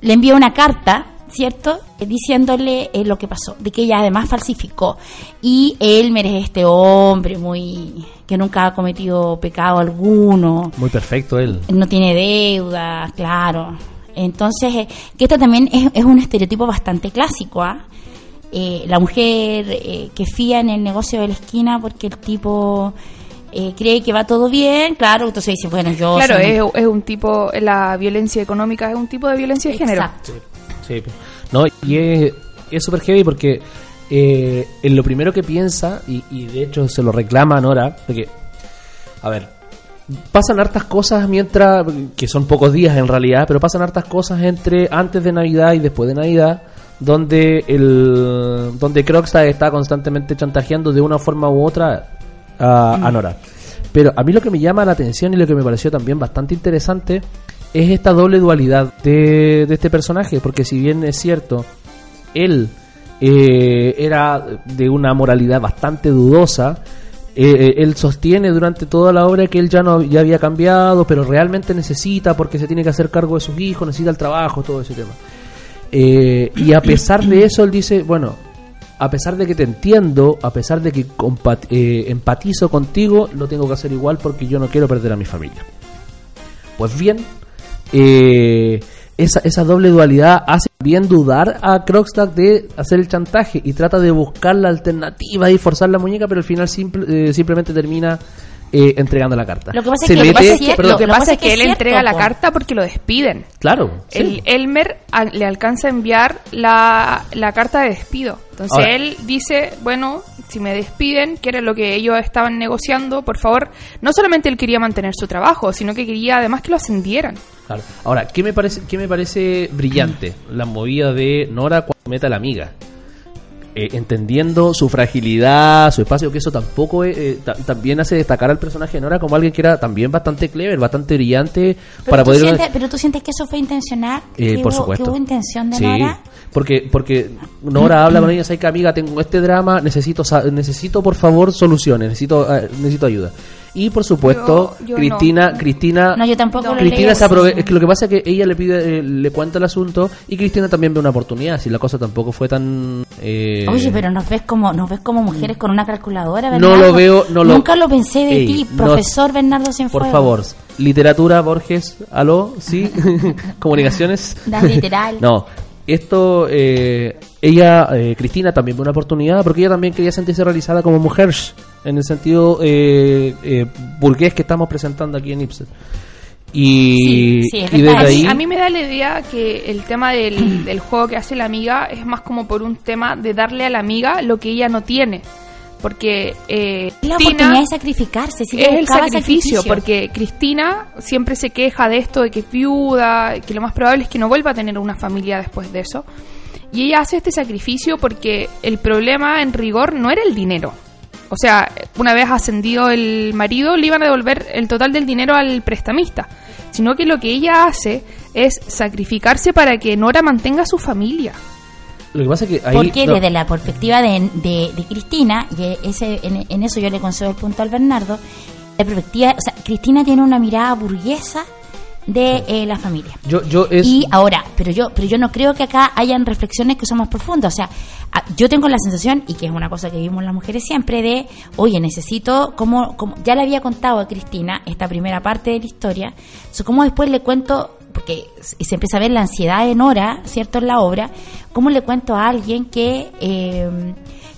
Le envía una carta, ¿cierto? Eh, diciéndole eh, lo que pasó, de que ella además falsificó. Y Elmer es este hombre muy que nunca ha cometido pecado alguno. Muy perfecto él. No tiene deuda, claro. Entonces, eh, que esto también es, es un estereotipo bastante clásico, ¿ah? Eh, la mujer eh, que fía en el negocio de la esquina porque el tipo eh, cree que va todo bien, claro, entonces dice, bueno, yo... Claro, soy- es, es un tipo, la violencia económica es un tipo de violencia de género. Exacto. Sí, no, y es es súper heavy porque eh, en lo primero que piensa, y, y de hecho se lo reclama a Nora, porque, a ver, pasan hartas cosas mientras, que son pocos días en realidad, pero pasan hartas cosas entre antes de Navidad y después de Navidad, donde el donde Krogstad está constantemente chantajeando de una forma u otra a, a Nora. Pero a mí lo que me llama la atención y lo que me pareció también bastante interesante es esta doble dualidad de, de este personaje, porque si bien es cierto, él eh, era de una moralidad bastante dudosa, eh, eh, él sostiene durante toda la obra que él ya no ya había cambiado, pero realmente necesita porque se tiene que hacer cargo de sus hijos, necesita el trabajo, todo ese tema. Y a pesar de eso, él dice, bueno, a pesar de que te entiendo, a pesar de que eh, empatizo contigo, lo tengo que hacer igual porque yo no quiero perder a mi familia. Pues bien, eh, esa, esa doble dualidad hace bien dudar a Krogstad de hacer el chantaje y trata de buscar la alternativa y forzar la muñeca, pero al final simple- eh, simplemente termina eh, entregando la carta. Lo que pasa es que lo que pasa es que- perdón, Lo que Lo pasa es que, es él cierto, entrega la carta porque lo despiden. claro, sí. El Elmer a- le alcanza a enviar la, la carta de despido. Entonces Ahora. él dice, bueno, si me despiden, que era lo que ellos estaban negociando, por favor, no solamente él quería mantener su trabajo, sino que quería además que lo ascendieran. Claro. Ahora, ¿qué me parece, qué me parece brillante? La movida de Nora cuando mete a la amiga. Eh, entendiendo su fragilidad, su espacio, que eso tampoco es, eh, ta- también hace destacar al personaje de Nora como alguien que era también bastante clever, bastante brillante Pero, para poder... sientes, pero tú sientes que eso fue intencional, Eh, que, por hubo, supuesto. que hubo intención de sí, Nora. porque porque Nora habla con ella, ¿sabes que amiga? Tengo este drama, necesito necesito por favor soluciones, necesito eh, necesito ayuda. Y por supuesto, Yo- yo Cristina no. Cristina No, yo tampoco lo Cristina se aprove- es que lo que pasa es que ella le pide eh, le cuenta el asunto y Cristina también ve una oportunidad, si la cosa tampoco fue tan eh, Oye, pero nos ves como nos ves como mujeres con una calculadora, No Bernardo. lo veo, no lo- Nunca lo pensé de Ey, ti, no- profesor Bernardo Cienfuegos. por favor, literatura Borges, aló, sí, comunicaciones. Das literal. No, esto, eh, ella, eh, Cristina, también ve una oportunidad porque ella también quería sentirse realizada como mujer, en el sentido eh, eh, burgués que estamos presentando aquí en Ipsen. Y, Sí, sí, es y verdad. desde A mí, ahí, a mí me da la idea que el tema del, del juego que hace la amiga es más como por un tema de darle a la amiga lo que ella no tiene. Porque eh, la Cristina- oportunidad de sacrificarse. Si es el sacrificio, porque Cristina siempre se queja de esto, de que es viuda, que lo más probable es que no vuelva a tener una familia después de eso. Y ella hace este sacrificio porque el problema en rigor no era el dinero. O sea, una vez ascendido el marido, le iban a devolver el total del dinero al prestamista. Sino que lo que ella hace es sacrificarse para que Nora mantenga su familia. Lo que pasa es que ahí... Porque no, desde la perspectiva de, de- de Cristina, y ese, en, en eso yo le concedo el punto al Bernardo, la perspectiva, o sea, Cristina tiene una mirada burguesa de eh, la familia. yo, yo es... Y ahora, pero yo, pero yo no creo que acá hayan reflexiones que son más profundas. O sea, yo tengo la sensación, y que es una cosa que vimos las mujeres siempre, de, oye, necesito, como, como ya le había contado a Cristina esta primera parte de la historia, so, cómo después le cuento, porque se empieza a ver la ansiedad de Nora, ¿cierto?, en la obra, cómo le cuento a alguien que, eh,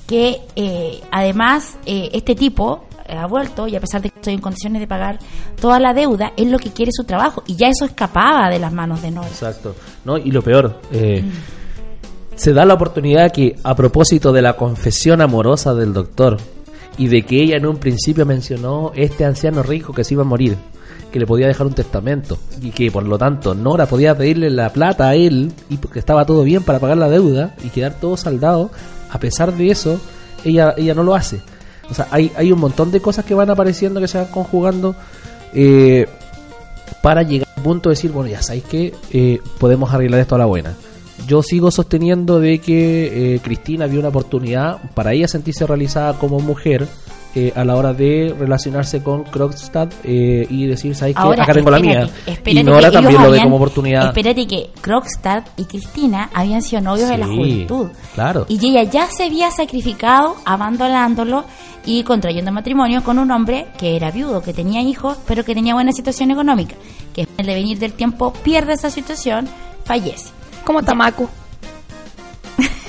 que eh, además eh, este tipo ha vuelto y a pesar de que estoy en condiciones de pagar toda la deuda, es lo que quiere su trabajo y ya eso escapaba de las manos de Nora. Exacto. ¿no? Y lo peor, eh, se da la oportunidad que, a propósito de la confesión amorosa del doctor y de que ella en un principio mencionó este anciano rico que se iba a morir, que le podía dejar un testamento y que por lo tanto Nora podía pedirle la plata a él y porque estaba todo bien para pagar la deuda y quedar todo saldado, a pesar de eso, ella, ella no lo hace. O sea, hay, hay un montón de cosas que van apareciendo, que se van conjugando. Eh, para llegar al punto de decir, bueno, ya sabéis que eh, podemos arreglar esto a la buena. Yo sigo sosteniendo de que eh, Cristina vio una oportunidad para ella sentirse realizada como mujer eh, a la hora de relacionarse con Krogstad eh, y decir, ¿sabes qué? Ahora, Acá tengo la mía. espérate, Y Nora que también lo ve como oportunidad. Espérate que Krogstad y Cristina habían sido novios de la Sí, juventud. claro. Y ella ya se había sacrificado abandonándolo y contrayendo matrimonio con un hombre que era viudo, que tenía hijos, pero que tenía buena situación económica. Que en el devenir del tiempo pierde esa situación, fallece. Como Tamaco.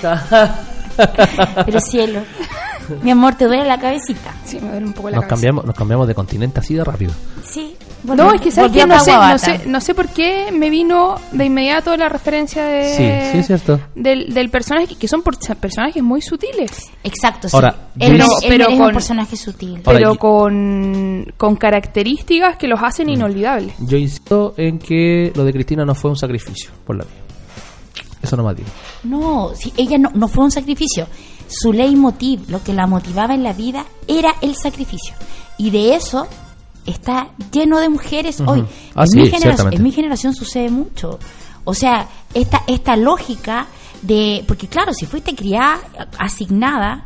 Pero cielo, mi amor, te duele la cabecita. Sí, me duele un poco la Nos cabeza. cambiamos, nos cambiamos de continente así de rápido. Sí. No, es que sabes que no sé, no sé, no sé por qué me vino de inmediato la referencia de Sí, sí, es cierto. del, del personaje que son por- personajes muy sutiles, Exacto, sí. Ahora, Él, yo- él pero es con- un personaje sutil. Ahora, pero con, con características que los Mm. hacen inolvidables. Yo insisto en que lo de Cristina no fue un sacrificio por la vida. Eso no más digo. No, si ella no, no fue un sacrificio. Su leitmotiv, lo que la motivaba en la vida, era el sacrificio. Y de eso está lleno de mujeres hoy. Ah, en, sí, mi generación, en mi generación sucede mucho. O sea, esta, esta lógica de... Porque claro, si fuiste criada, asignada,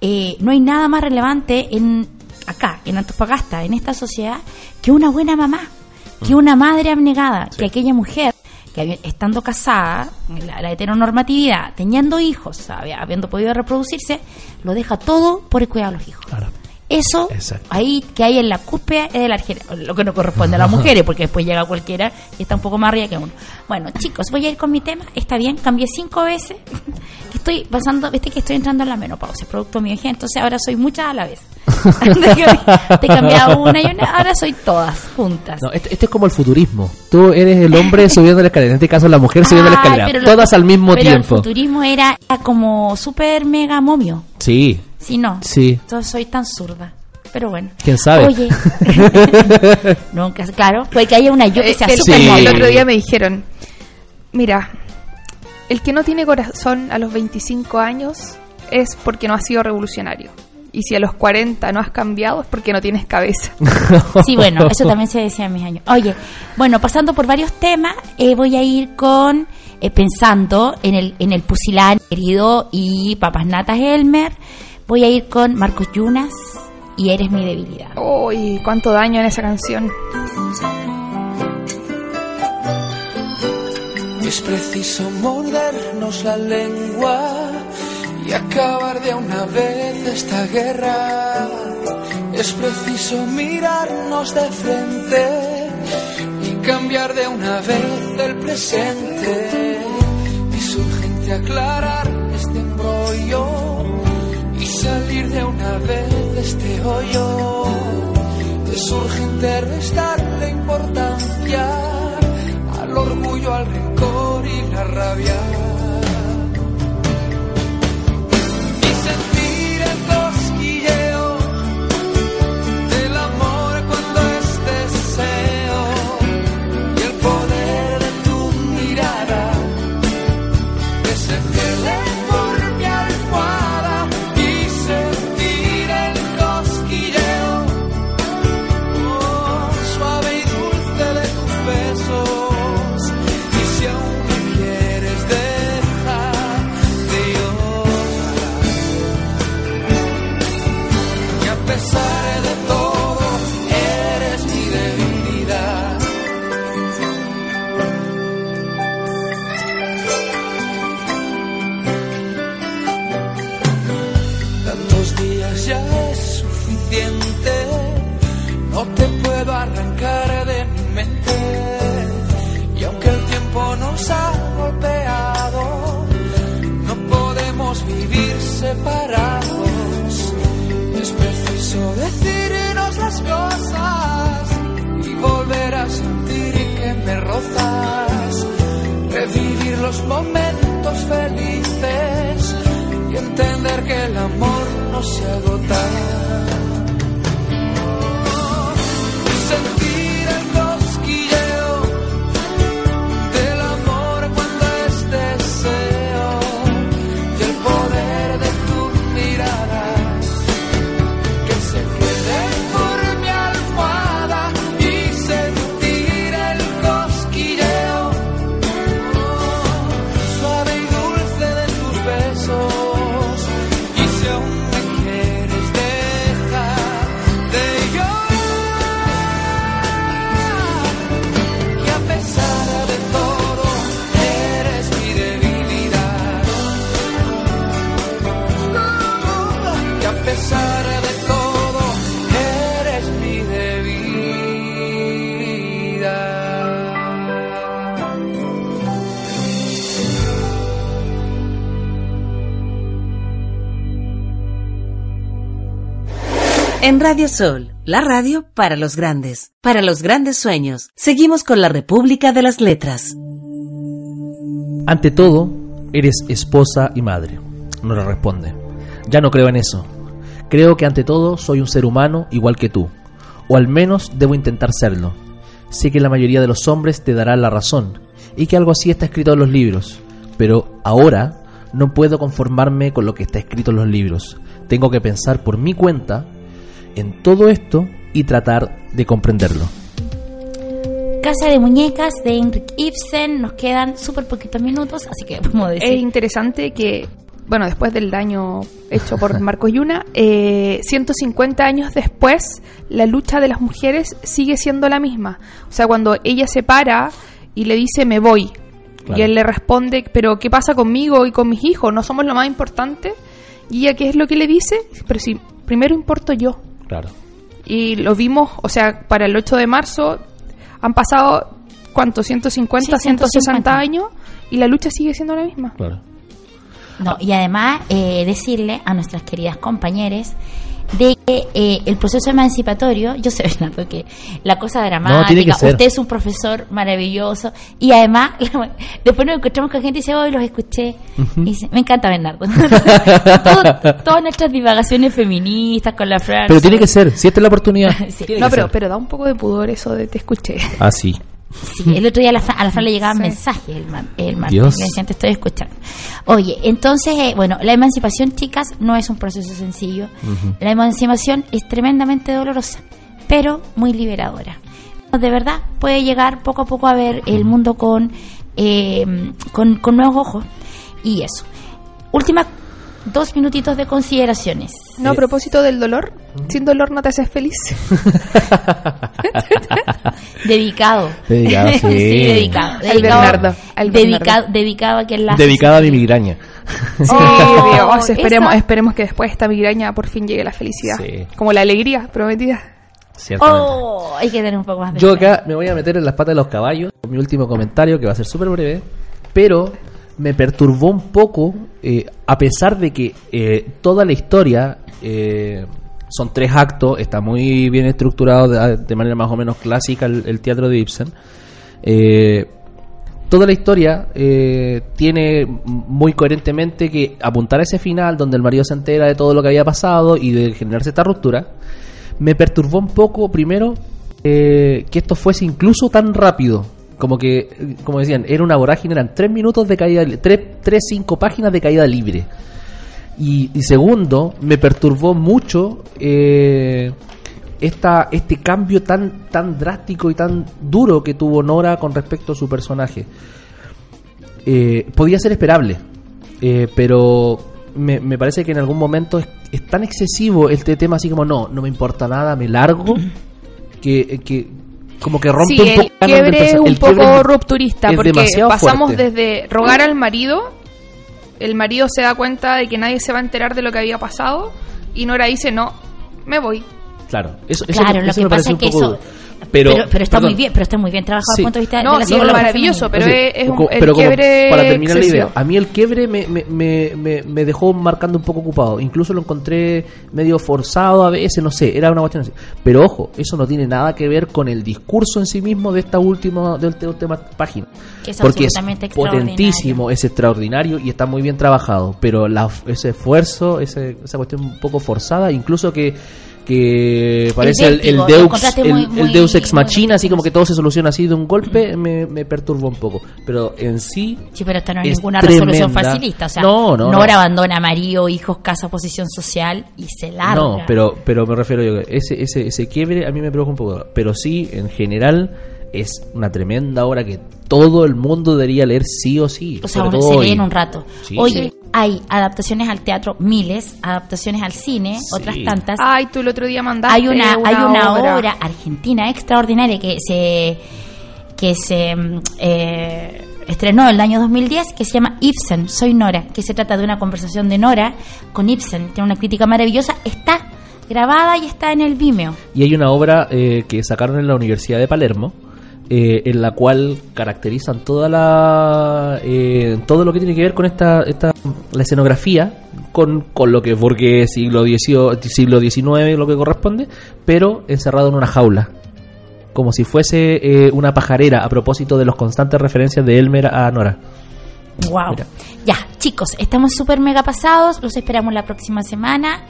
eh, no hay nada más relevante en acá, en Antofagasta, en esta sociedad, que una buena mamá, que una madre abnegada, que aquella mujer que estando casada, la, la heteronormatividad, teniendo hijos, habiendo podido reproducirse, lo deja todo por el cuidado de los hijos. Claro. Eso, Exacto. ahí que hay en la cúspide es de la lo que no corresponde a las mujeres, porque después llega cualquiera y está un poco más arriba que uno. Bueno, chicos, voy a ir con mi tema, está bien, cambié cinco veces, estoy pasando, viste que estoy entrando en la menopausia, producto mío, entonces ahora soy muchas a la vez. Te he cambiado una y una, ahora soy todas juntas. No, este, este es como el futurismo. Tú eres el hombre subiendo la escalera. En este caso, la mujer subiendo la Ay, escalera. lo- Todas al mismo pero tiempo. el futurismo era, como súper mega momio. Sí. Si no, Sí. entonces soy tan zurda. Pero bueno. ¿Quién sabe? Oye, nunca, claro, puede que haya una yo que Eh, sea el, súper Sí. el momia. otro día me dijeron, mira, el que no tiene corazón a los 25 años es porque no has sido revolucionario. Y si a los 40 no has cambiado es porque no tienes cabeza. Sí, bueno, eso también se decía en mis años. Oye, bueno, pasando por varios temas, eh, voy a ir con, eh, pensando en el, en el pusilán querido y papas natas Elmer, voy a ir con Marcos Yunas y Eres mi debilidad. Uy, cuánto daño en esa canción. Es preciso mordernos la lengua y acabar de una vez esta guerra. Es preciso mirarnos de frente y cambiar de una vez el presente. Es urgente aclarar este embrollo salir de una vez de este hoyo. Es urgente restarle importancia al orgullo, al rencor y la rabia. Los momentos felices y entender que el amor no se agota. Radio Sol, la radio para los grandes, para los grandes sueños. Seguimos con la República de las Letras. Ante todo, eres esposa y madre. No le responde. Ya no creo en eso. Creo que ante todo soy un ser humano igual que tú. O al menos debo intentar serlo. Sé que la mayoría de los hombres te darán la razón y que algo así está escrito en los libros. Pero ahora no puedo conformarme con lo que está escrito en los libros. Tengo que pensar por mi cuenta en todo esto y tratar de comprenderlo. Casa de Muñecas de Henrik Ibsen. Nos quedan súper poquitos minutos, así que podemos decir. Es interesante que, bueno, después del daño hecho por Marcos Yuna, eh, 150 años después, la lucha de las mujeres sigue siendo la misma. O sea, cuando ella se para y le dice, me voy, Claro. y él le responde, pero ¿qué pasa conmigo y con mis hijos? ¿No somos lo más importante? Y ella, ¿qué es lo que le dice? Pero si primero importo yo. Claro. Y lo vimos, o sea, para el 8 de marzo han pasado, ¿cuánto? 150, Sí, 160 150. años y la lucha sigue siendo la misma. Claro. No, y además eh, decirle a nuestras queridas compañeras de que eh, el proceso emancipatorio, yo sé, Bernardo, que la cosa dramática, tiene que ser. usted es un profesor maravilloso, y además, después nos encontramos con gente y dice, hoy los escuché, y dice, me encanta Bernardo. Todo- todas nuestras divagaciones feministas con la Fran. Pero tiene que ser, si esta es la oportunidad. Sí. No, pero, ser. pero da un poco de pudor eso de te escuché. Ah, sí. Sí, el otro día a la, Fran, a la Fran le llegaban Sí. mensajes el, el martes. Dios. Le decían, te estoy escuchando. Oye, entonces, eh, bueno, la emancipación, chicas, no es un proceso sencillo. La emancipación es tremendamente dolorosa, pero muy liberadora. De verdad, puede llegar poco a poco a ver el mundo con, eh, con, con nuevos ojos. Y eso. Última, dos minutitos de consideraciones. No, a propósito del dolor, sin dolor no te haces feliz. Dedicado. Dedicado, sí. dedicado. Al dedicado Bernardo, al dedicado, Bernardo. dedicado a quien la Dedicada a mi migraña. Sí, Oh, Dios, esperemos, esa- esperemos que después de esta migraña por fin llegue la felicidad. Sí. Como la alegría prometida. Oh, hay que tener un poco más de Yo acá me voy a meter en las patas de los caballos con mi último comentario que va a ser súper breve, pero me perturbó un poco, eh, a pesar de que eh, toda la historia eh, son tres actos, está muy bien estructurado de, manera más o menos clásica el, teatro de Ibsen. eh, toda la historia tiene muy coherentemente que apuntar a ese final donde el marido se entera de todo lo que había pasado y de generarse esta ruptura. Me perturbó un poco, primero, que esto fuese incluso tan rápido. Como que, como decían, era una vorágine, eran tres minutos de caída, tres, tres, cinco páginas de caída libre. Y, segundo, me perturbó mucho eh, esta, este cambio tan, tan drástico y tan duro que tuvo Nora con respecto a su personaje. Eh, podía ser esperable, eh, pero me, me parece que en algún momento es, es tan excesivo este tema así como no, no me importa nada, me largo, que, que como que rompe Sí, un poco el quiebre es un poco es- rupturista es porque pasamos fuerte. desde rogar al marido, el marido se da cuenta de que nadie se va a enterar de lo que había pasado y Nora dice, no, me voy. Claro, eso, eso- Claro, lo eso que me pasa es que eso. duro. Pero, Pero, pero, está perdón. muy bien, pero está muy bien trabajado Sí. desde el punto de vista No, de la sí, es maravilloso, pero Oye, es, es un, el pero como quiebre para terminar la excesivo. idea, a mí el quiebre me, me, me, me, me dejó marcando un poco ocupado. Incluso lo encontré medio forzado a veces, no sé, era una cuestión así. Pero ojo, eso no tiene nada que ver con el discurso en sí mismo de esta última, de esta última página. Que es Porque es potentísimo, es extraordinario y está muy bien trabajado. Pero la, ese esfuerzo, ese, esa cuestión un poco forzada, incluso que que parece el, Deus encontraste el, muy- el muy- Deus ex machina así como que todo se soluciona así de un golpe me, me perturba un poco pero en sí Sí, pero esta no es, ninguna resolución tremenda. facilita. O sea, No, no, Nora no. abandona a marido, hijos, casa, posición social y se larga. No, pero, pero me refiero yo, ese, ese, ese quiebre a mí me preocupa un poco. Pero sí, en general, es una tremenda obra que todo el mundo debería leer sí o sí. O sea, uno se lee en un rato. Sí. Oye, Sí. Hay adaptaciones al teatro, miles, adaptaciones al cine, Sí. otras tantas. Ay, tú el otro día mandaste hay una, hay una obra. obra argentina extraordinaria que se que se eh, estrenó el año 2010 que se llama Ibsen, Soy Nora, que se trata de una conversación de Nora con Ibsen, tiene una crítica maravillosa, está grabada y está en el Vimeo. Y hay una obra eh, que sacaron en la Universidad de Palermo, eh, en la cual caracterizan toda la eh, todo lo que tiene que ver con esta, esta la escenografía con, con lo que es porque siglo XVIII, siglo XIX lo que corresponde pero encerrado en una jaula como si fuese eh, una pajarera a propósito de los constantes referencias de Elmer a Nora Wow. Mira. Ya, chicos, estamos súper mega pasados, los esperamos la próxima semana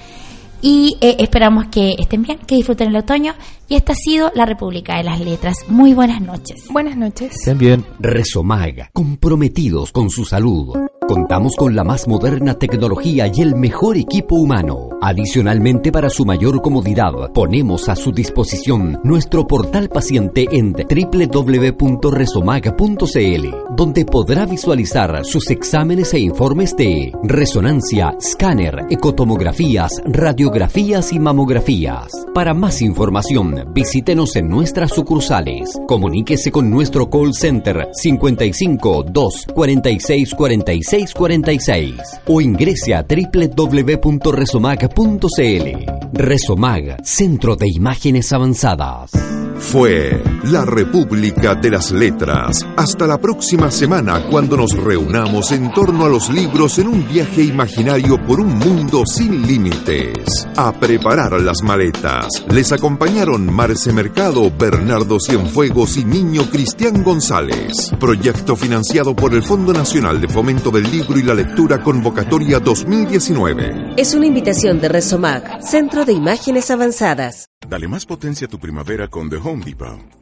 y eh, esperamos que estén bien, que disfruten el otoño y esta ha sido la República de las Letras. Muy buenas noches. Buenas noches. estén bien Resomag, comprometidos con su salud. Contamos con la más moderna tecnología y el mejor equipo humano. Adicionalmente, para su mayor comodidad, ponemos a su disposición nuestro portal paciente en www.resomag.cl, donde podrá visualizar sus exámenes e informes de resonancia, escáner, ecotomografías, radiografías y mamografías. Para más información, visítenos en nuestras sucursales. Comuníquese con nuestro call center 55 2 46 46 46 o ingrese a www.resomag.cl. Resomag, Centro de Imágenes Avanzadas. Fue la República de las Letras. Hasta la próxima semana cuando nos reunamos en torno a los libros en un viaje imaginario por un mundo sin límites. A preparar las maletas. Les acompañaron Marce Mercado, Bernardo Cienfuegos y Niño Cristian González. Proyecto financiado por el Fondo Nacional de Fomento del Libro y la Lectura Convocatoria 2019. Es una invitación de Resomag, Centro de Imágenes Avanzadas. Dale más potencia a tu primavera con The Home Depot.